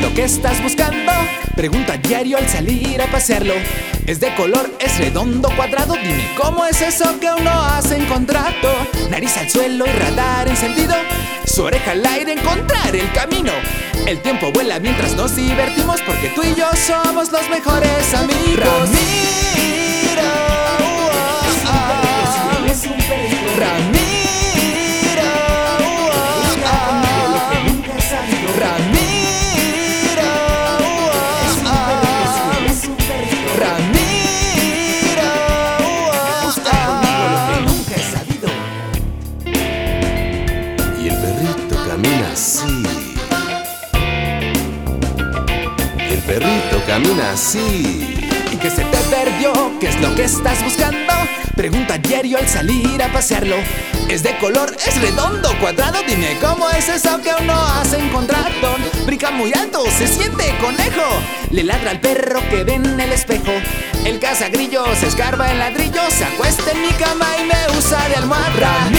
lo que estás buscando? Pregunta diario al salir a pasearlo. Es de color, es redondo, cuadrado. Dime cómo es eso que uno hace encontrado. Nariz al suelo y radar encendido. Su oreja al aire, encontrar el camino. El tiempo vuela mientras nos divertimos porque tú y yo somos los mejores amigos. Ramiro, camina así. El perrito camina así. ¿Y que se te perdió? ¿Qué es lo que estás buscando? Pregunta diario al salir a pasearlo. Es de color, es redondo, cuadrado. Dime cómo es eso que uno hace encontrado. Brinca muy alto, se siente conejo. Le ladra al perro que ve en el espejo. El cazagrillo se escarba en ladrillo. Se acuesta en mi cama y me usa de almohada.